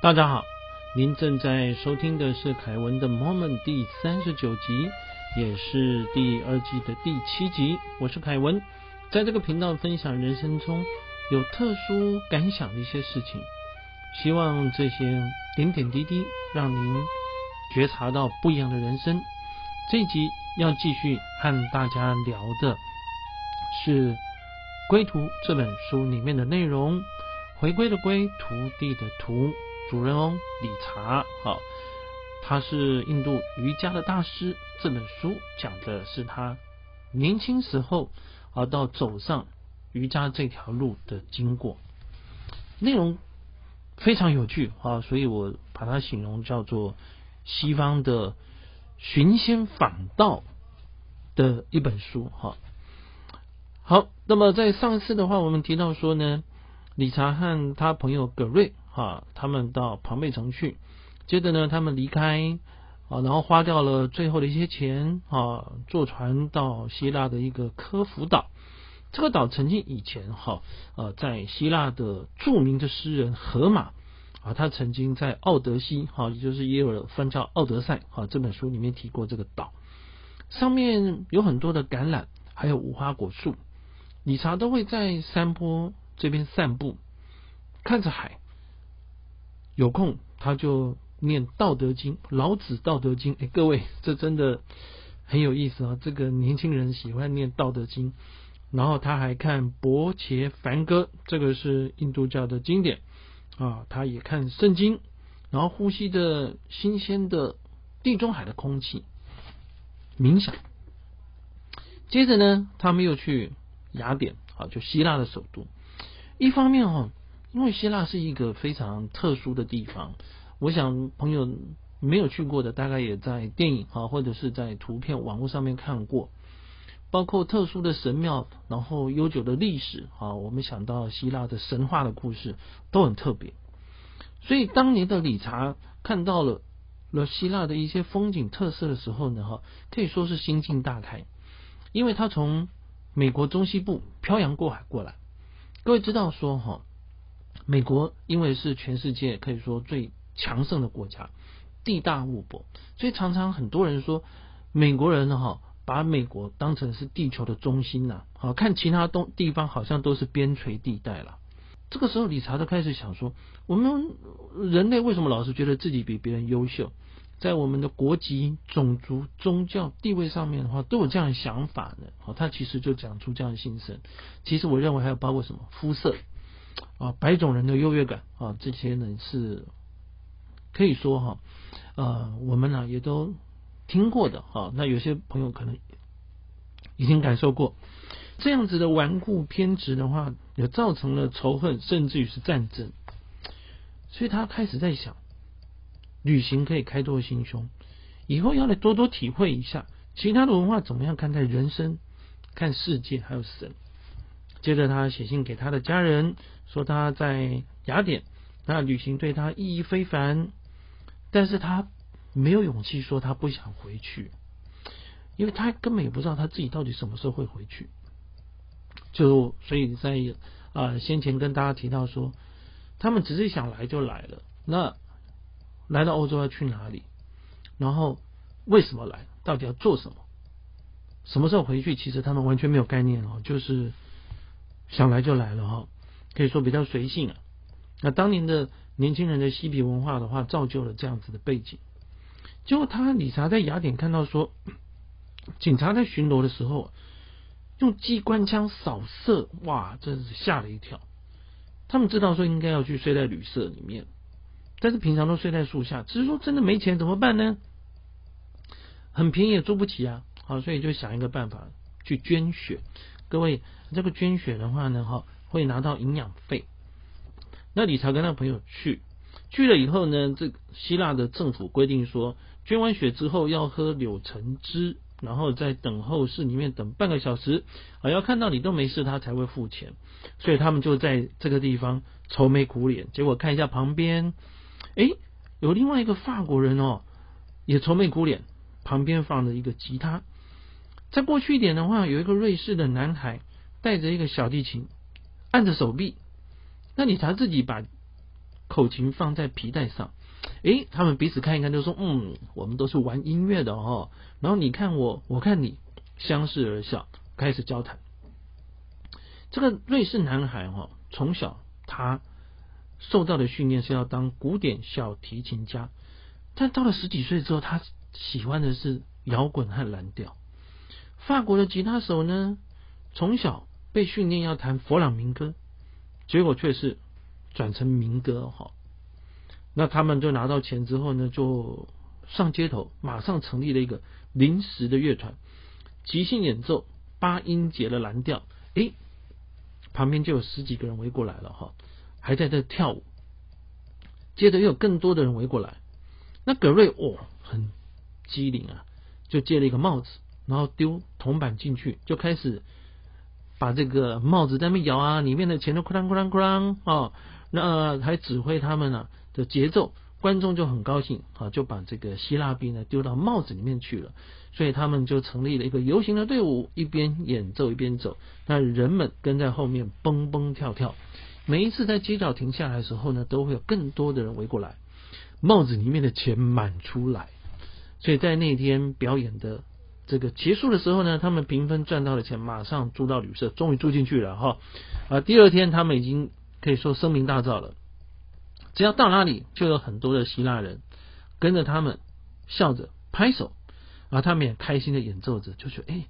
大家好，您正在收听的是凯文的 Moment 第三十九集，也是第二季的第七集。我是凯文，在这个频道分享人生中有特殊感想的一些事情，希望这些点点滴滴让您觉察到不一样的人生。这集要继续和大家聊的是《归途》这本书里面的内容，回归的归，徒弟的徒。主人翁理查，好，他是印度瑜伽的大师。这本书讲的是他年轻时候啊，到走上瑜伽这条路的经过，内容非常有趣啊，所以我把它形容叫做西方的寻仙访道的一本书。哈，好，那么在上次的话，我们提到说呢，理查和他朋友葛瑞。啊，他们到庞贝城去，接着呢，他们离开啊，然后花掉了最后的一些钱啊，坐船到希腊的一个科孚岛。这个岛曾经以前哈呃，在希腊的著名的诗人荷马啊，他曾经在《奥德西》哈，也就是耶尔翻叫《奥德赛》哈这本书里面提过这个岛，上面有很多的橄榄，还有无花果树。理查都会在山坡这边散步，看着海。有空他就念《道德经》，老子《道德经》。哎，各位，这真的很有意思啊！这个年轻人喜欢念《道德经》，然后他还看《伯伽梵歌》，这个是印度教的经典啊。他也看圣经，然后呼吸着新鲜的地中海的空气，冥想。接着呢，他们又去雅典啊，就希腊的首都。一方面哦。因为希腊是一个非常特殊的地方，我想朋友没有去过的，大概也在电影啊，或者是在图片网络上面看过，包括特殊的神庙，然后悠久的历史啊，我们想到希腊的神话的故事都很特别。所以当年的理查看到了了希腊的一些风景特色的时候呢，哈，可以说是心境大开，因为他从美国中西部漂洋过海过来，各位知道说哈。美国因为是全世界可以说最强盛的国家，地大物博，所以常常很多人说美国人哈，把美国当成是地球的中心呐，好看其他东地方好像都是边陲地带了。这个时候理查德开始想说，我们人类为什么老是觉得自己比别人优秀？在我们的国籍、种族、宗教地位上面的话，都有这样的想法呢？好，他其实就讲出这样的心声。其实我认为还有包括什么肤色。啊，白种人的优越感啊，这些呢是可以说哈，呃，我们呢也都听过的哈。那有些朋友可能已经感受过这样子的顽固偏执的话，也造成了仇恨，甚至于是战争。所以他开始在想，旅行可以开拓心胸，以后要来多多体会一下其他的文化怎么样看待人生、看世界，还有神。接着，他写信给他的家人，说他在雅典，那旅行对他意义非凡，但是他没有勇气说他不想回去，因为他根本也不知道他自己到底什么时候会回去。就所以在啊先前跟大家提到说，他们只是想来就来了，那来到欧洲要去哪里？然后为什么来？到底要做什么？什么时候回去？其实他们完全没有概念哦，就是。想来就来了哈，可以说比较随性啊。那当年的年轻人的嬉皮文化的话，造就了这样子的背景。结果他理查在雅典看到说，警察在巡逻的时候用机关枪扫射，哇，真是吓了一跳。他们知道说应该要去睡在旅社里面，但是平常都睡在树下。只是说真的没钱怎么办呢？很便宜也租不起啊，好，所以就想一个办法去捐血。各位，这个捐血的话呢，哈，会拿到营养费。那理查跟他朋友去，去了以后呢，这希腊的政府规定说，捐完血之后要喝柳橙汁，然后在等候室里面等半个小时，啊，要看到你都没事，他才会付钱。所以他们就在这个地方愁眉苦脸。结果看一下旁边，哎，有另外一个法国人哦，也愁眉苦脸，旁边放着一个吉他。再过去一点的话，有一个瑞士的男孩带着一个小提琴，按着手臂。那理查自己把口琴放在皮带上。诶，他们彼此看一看，就说：“嗯，我们都是玩音乐的哦。”然后你看我，我看你，相视而笑，开始交谈。这个瑞士男孩哈，从小他受到的训练是要当古典小提琴家，但到了十几岁之后，他喜欢的是摇滚和蓝调。法国的吉他手呢，从小被训练要弹佛朗明哥，结果却是转成民歌哈。那他们就拿到钱之后呢，就上街头，马上成立了一个临时的乐团，即兴演奏八音节的蓝调。诶。旁边就有十几个人围过来了哈，还在这跳舞。接着又有更多的人围过来，那葛瑞哦很机灵啊，就借了一个帽子，然后丢铜板进去，就开始把这个帽子在那摇啊，里面的钱都哐啷哐啷哐啷啊，那还指挥他们呢的节奏。观众就很高兴啊，就把这个希腊币呢丢到帽子里面去了，所以他们就成立了一个游行的队伍，一边演奏一边走，那人们跟在后面蹦蹦跳跳。每一次在街角停下来的时候呢，都会有更多的人围过来，帽子里面的钱满出来。所以在那天表演的这个结束的时候呢，他们平分赚到的钱，马上租到旅社，终于住进去了哈。啊，第二天他们已经可以说声名大噪了。只要到哪里，就有很多的希腊人跟着他们笑着拍手，啊他们也开心的演奏着，就觉得哎，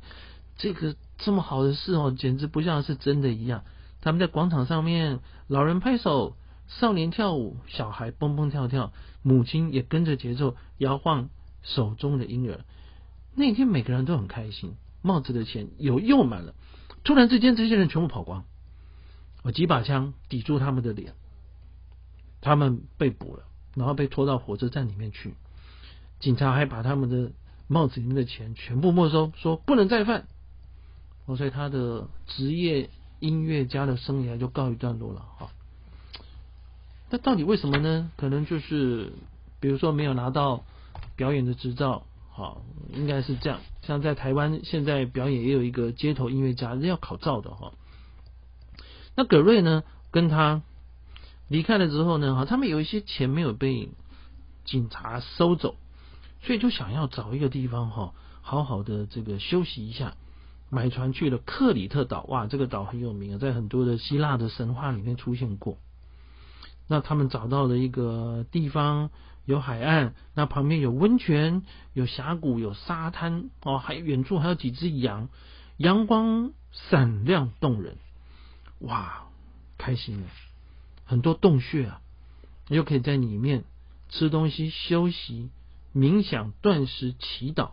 这个这么好的事哦，简直不像是真的一样。他们在广场上面，老人拍手，少年跳舞，小孩蹦蹦跳跳，母亲也跟着节奏摇晃手中的婴儿。那天每个人都很开心，帽子的钱有又满了。突然之间，这些人全部跑光，我几把枪抵住他们的脸。他们被捕了，然后被拖到火车站里面去。警察还把他们的帽子里面的钱全部没收，说不能再犯。我所以他的职业音乐家的生涯就告一段落了。哈，那到底为什么呢？可能就是比如说没有拿到表演的执照，好，应该是这样。像在台湾现在表演也有一个街头音乐家要考照的哈。那葛瑞呢，跟他。离开了之后呢，哈，他们有一些钱没有被警察收走，所以就想要找一个地方哈，好好的这个休息一下，买船去了克里特岛。哇，这个岛很有名啊，在很多的希腊的神话里面出现过。那他们找到了一个地方，有海岸，那旁边有温泉，有峡谷，有沙滩哦，还远处还有几只羊，阳光闪亮动人，哇，开心了。很多洞穴啊，又可以在里面吃东西、休息、冥想、断食、祈祷。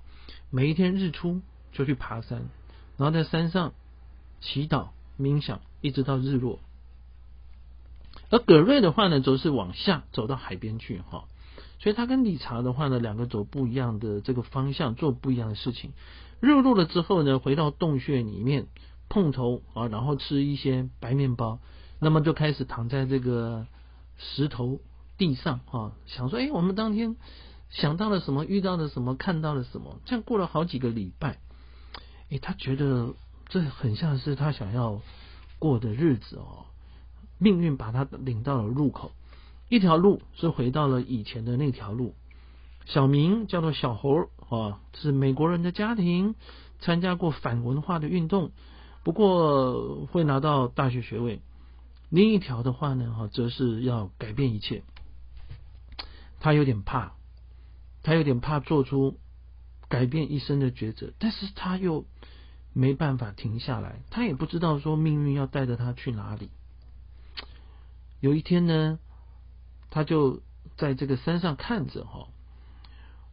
每一天日出就去爬山，然后在山上祈祷、冥想，一直到日落。而葛瑞的话呢，则是往下走到海边去哈。所以他跟理查的话呢，两个走不一样的这个方向，做不一样的事情。日落了之后呢，回到洞穴里面碰头啊，然后吃一些白面包。那么就开始躺在这个石头地上啊，想说：哎，我们当天想到了什么，遇到了什么，看到了什么？这样过了好几个礼拜，哎，他觉得这很像是他想要过的日子哦。命运把他领到了入口，一条路是回到了以前的那条路。小明叫做小猴啊，是美国人的家庭，参加过反文化的运动，不过会拿到大学学位。另一条的话呢，哈，则是要改变一切。他有点怕，他有点怕做出改变一生的抉择，但是他又没办法停下来。他也不知道说命运要带着他去哪里。有一天呢，他就在这个山上看着，哈，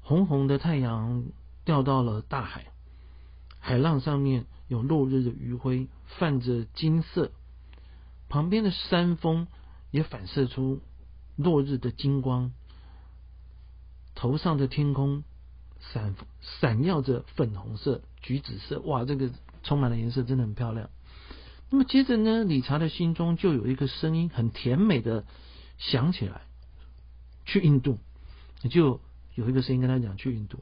红红的太阳掉到了大海，海浪上面有落日的余晖，泛着金色。旁边的山峰也反射出落日的金光，头上的天空闪闪耀着粉红色、橘紫色，哇，这个充满了颜色，真的很漂亮。那么接着呢，理查的心中就有一个声音，很甜美的响起来，去印度，就有一个声音跟他讲去印度。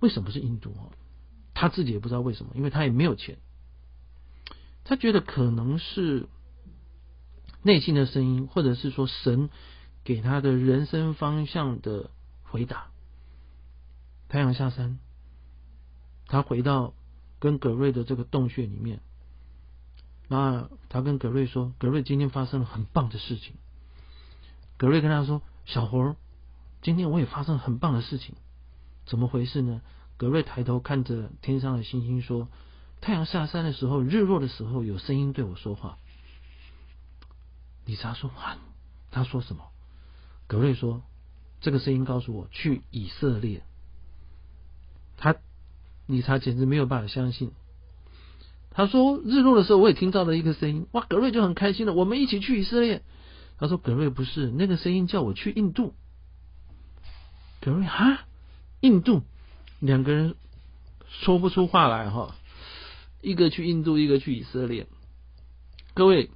为什么是印度哦？他自己也不知道为什么，因为他也没有钱，他觉得可能是。内心的声音，或者是说神给他的人生方向的回答。太阳下山，他回到跟葛瑞的这个洞穴里面。那他跟葛瑞说：“葛瑞，今天发生了很棒的事情。”葛瑞跟他说：“小猴，今天我也发生很棒的事情，怎么回事呢？”葛瑞抬头看着天上的星星说：“太阳下山的时候，日落的时候，有声音对我说话。”理查说：“啊，他说什么？”葛瑞说：“这个声音告诉我去以色列。”他理查简直没有办法相信。他说：“日落的时候，我也听到了一个声音。哇，格瑞就很开心了。我们一起去以色列。”他说：“格瑞不是那个声音，叫我去印度。”格瑞哈，印度，两个人说不出话来哈。一个去印度，一个去以色列。各位，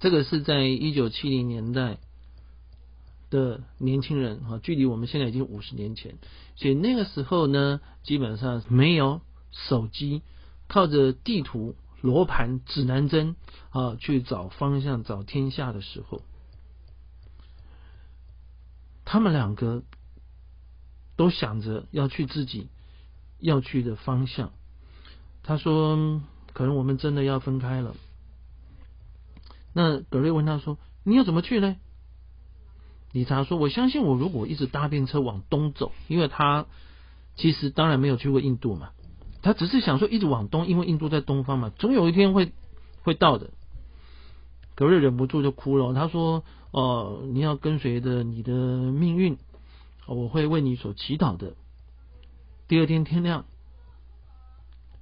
这个是在一九七零年代的年轻人哈，距离我们现在已经五十年前。所以那个时候呢，基本上没有手机。靠着地图、罗盘、指南针啊去找方向、找天下的时候，他们两个都想着要去自己要去的方向。他说：“可能我们真的要分开了。”那格瑞问他说：“你要怎么去呢？”理查说：“我相信我如果一直搭便车往东走，因为他其实当然没有去过印度嘛。”他只是想说一直往东，因为印度在东方嘛，总有一天会会到的。格瑞忍不住就哭了。他说：“哦，你要跟随着你的命运，我会为你所祈祷的。”第二天天亮，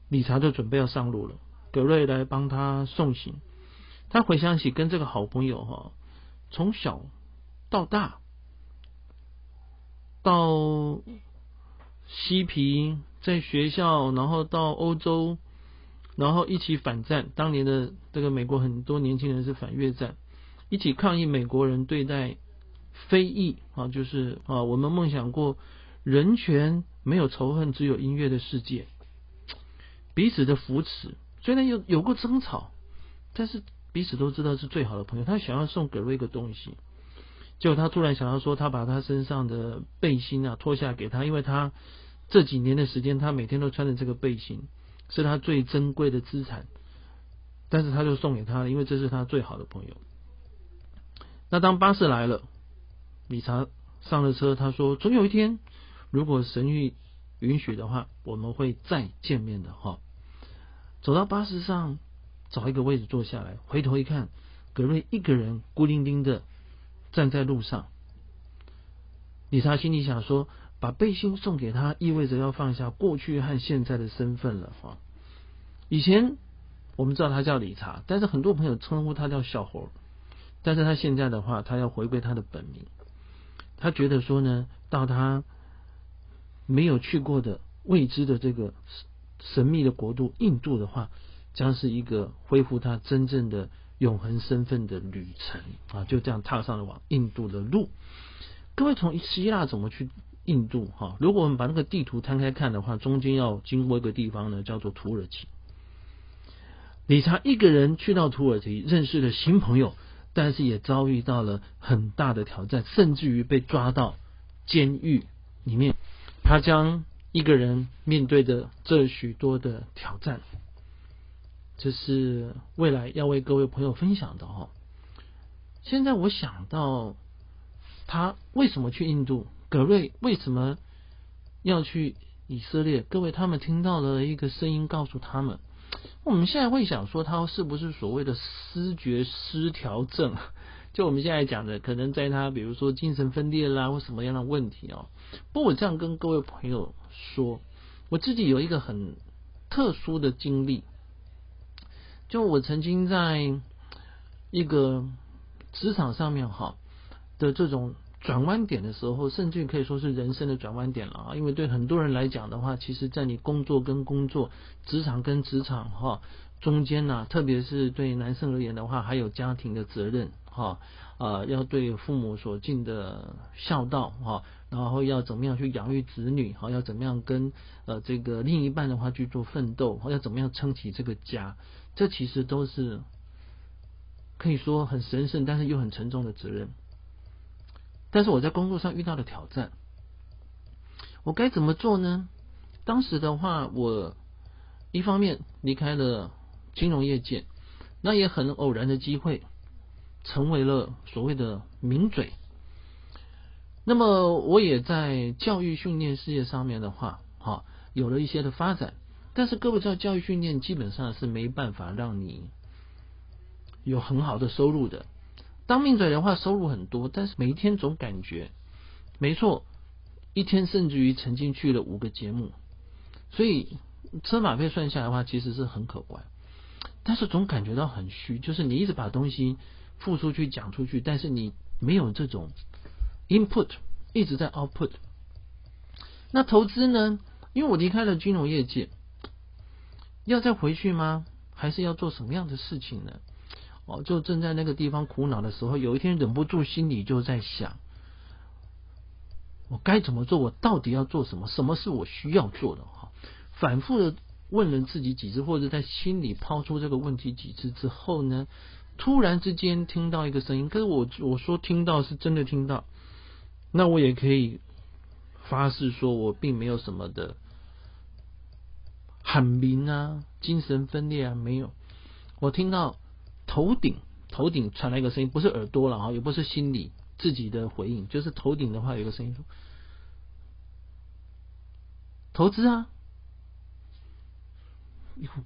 理查就准备要上路了。格瑞来帮他送行。他回想起跟这个好朋友哈，从小到大，到嬉皮。在学校，然后到欧洲，然后一起反战。当年的这个美国很多年轻人是反越战，一起抗议美国人对待非裔啊，就是啊，我们梦想过人权没有仇恨，只有音乐的世界，彼此的扶持。虽然有有过争吵，但是彼此都知道是最好的朋友。他想要送葛瑞一个东西，结果他突然想要说，他把他身上的背心啊脱下给他，因为他。这几年的时间，他每天都穿着这个背心，是他最珍贵的资产。但是他就送给他了，因为这是他最好的朋友。那当巴士来了，理查上了车，他说：“总有一天，如果神谕允许的话，我们会再见面的。”哈，走到巴士上，找一个位置坐下来，回头一看，格瑞一个人孤零零的站在路上。理查心里想说。把背心送给他，意味着要放下过去和现在的身份了哈。以前我们知道他叫理查，但是很多朋友称呼他叫小猴。但是他现在的话，他要回归他的本名。他觉得说呢，到他没有去过的未知的这个神秘的国度印度的话，将是一个恢复他真正的永恒身份的旅程啊！就这样踏上了往印度的路。各位从希腊怎么去？印度哈，如果我们把那个地图摊开看的话，中间要经过一个地方呢，叫做土耳其。理查一个人去到土耳其，认识了新朋友，但是也遭遇到了很大的挑战，甚至于被抓到监狱里面。他将一个人面对着这许多的挑战，这是未来要为各位朋友分享的哈。现在我想到他为什么去印度？葛瑞为什么要去以色列？各位，他们听到了一个声音，告诉他们：我们现在会想说，他是不是所谓的失觉失调症？就我们现在讲的，可能在他比如说精神分裂啦，或什么样的问题哦。不过我这样跟各位朋友说，我自己有一个很特殊的经历，就我曾经在一个职场上面哈的这种。转弯点的时候，甚至可以说是人生的转弯点了啊！因为对很多人来讲的话，其实，在你工作跟工作、职场跟职场哈中间呢，特别是对男生而言的话，还有家庭的责任哈啊，要对父母所尽的孝道哈，然后要怎么样去养育子女哈，要怎么样跟呃这个另一半的话去做奋斗，要怎么样撑起这个家，这其实都是可以说很神圣，但是又很沉重的责任。但是我在工作上遇到了挑战，我该怎么做呢？当时的话，我一方面离开了金融业界，那也很偶然的机会，成为了所谓的名嘴。那么我也在教育训练事业上面的话，哈，有了一些的发展。但是各位知道，教育训练基本上是没办法让你有很好的收入的。当命嘴的话，收入很多，但是每一天总感觉，没错，一天甚至于曾经去了五个节目，所以车马费算下来的话，其实是很可观。但是总感觉到很虚，就是你一直把东西付出去、讲出去，但是你没有这种。Input 一直在 Output，那投资呢？因为我离开了金融业界，要再回去吗？还是要做什么样的事情呢？哦，就正在那个地方苦恼的时候，有一天忍不住心里就在想：我该怎么做？我到底要做什么？什么是我需要做的？哈，反复的问了自己几次，或者在心里抛出这个问题几次之后呢，突然之间听到一个声音，可是我我说听到是真的听到。那我也可以发誓说，我并没有什么的喊鸣啊、精神分裂啊，没有。我听到头顶头顶传来一个声音，不是耳朵了啊，也不是心里自己的回应，就是头顶的话有个声音说：“投资啊！”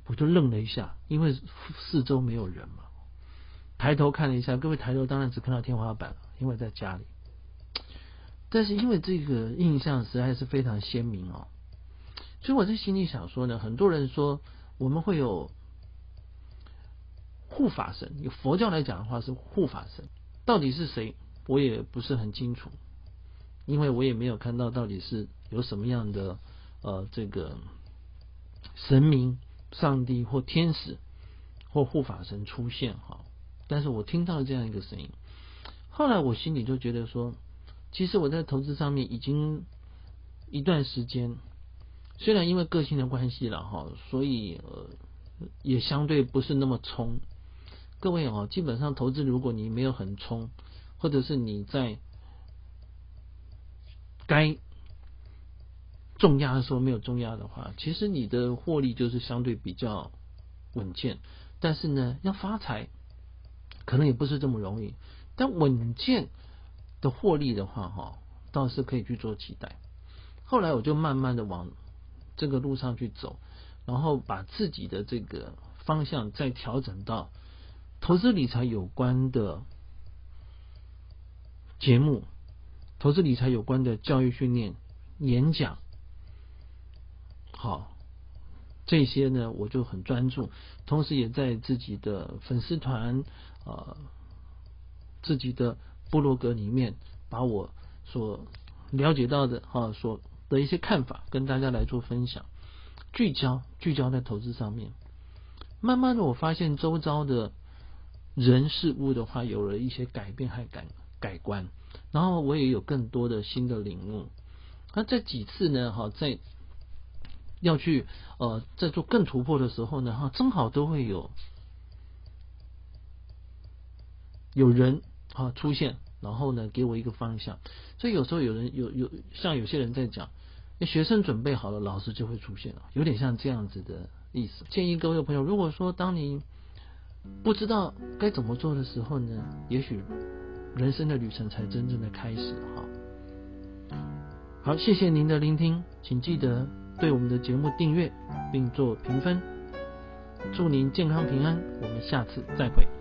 我就愣了一下，因为四周没有人嘛。抬头看了一下，各位抬头当然只看到天花板了，因为在家里。但是因为这个印象实在是非常鲜明哦，所以我在心里想说呢，很多人说我们会有护法神，有佛教来讲的话是护法神，到底是谁，我也不是很清楚，因为我也没有看到到底是有什么样的呃这个神明、上帝或天使或护法神出现哈，但是我听到了这样一个声音，后来我心里就觉得说。其实我在投资上面已经一段时间，虽然因为个性的关系了哈，所以呃也相对不是那么冲。各位哦，基本上投资如果你没有很冲，或者是你在该重压的时候没有重压的话，其实你的获利就是相对比较稳健。但是呢，要发财可能也不是这么容易，但稳健。的获利的话，哈，倒是可以去做期待。后来我就慢慢的往这个路上去走，然后把自己的这个方向再调整到投资理财有关的节目，投资理财有关的教育训练、演讲，好，这些呢我就很专注，同时也在自己的粉丝团，呃，自己的。部落格里面，把我所了解到的啊，所的一些看法跟大家来做分享，聚焦聚焦在投资上面。慢慢的，我发现周遭的人事物的话，有了一些改变和改改观，然后我也有更多的新的领悟。那这几次呢，哈，在要去呃，在做更突破的时候呢，哈，正好都会有有人。啊，出现，然后呢，给我一个方向。所以有时候有人有有像有些人在讲，学生准备好了，老师就会出现了，有点像这样子的意思。建议各位朋友，如果说当你不知道该怎么做的时候呢，也许人生的旅程才真正的开始。哈，好，谢谢您的聆听，请记得对我们的节目订阅并做评分。祝您健康平安，我们下次再会。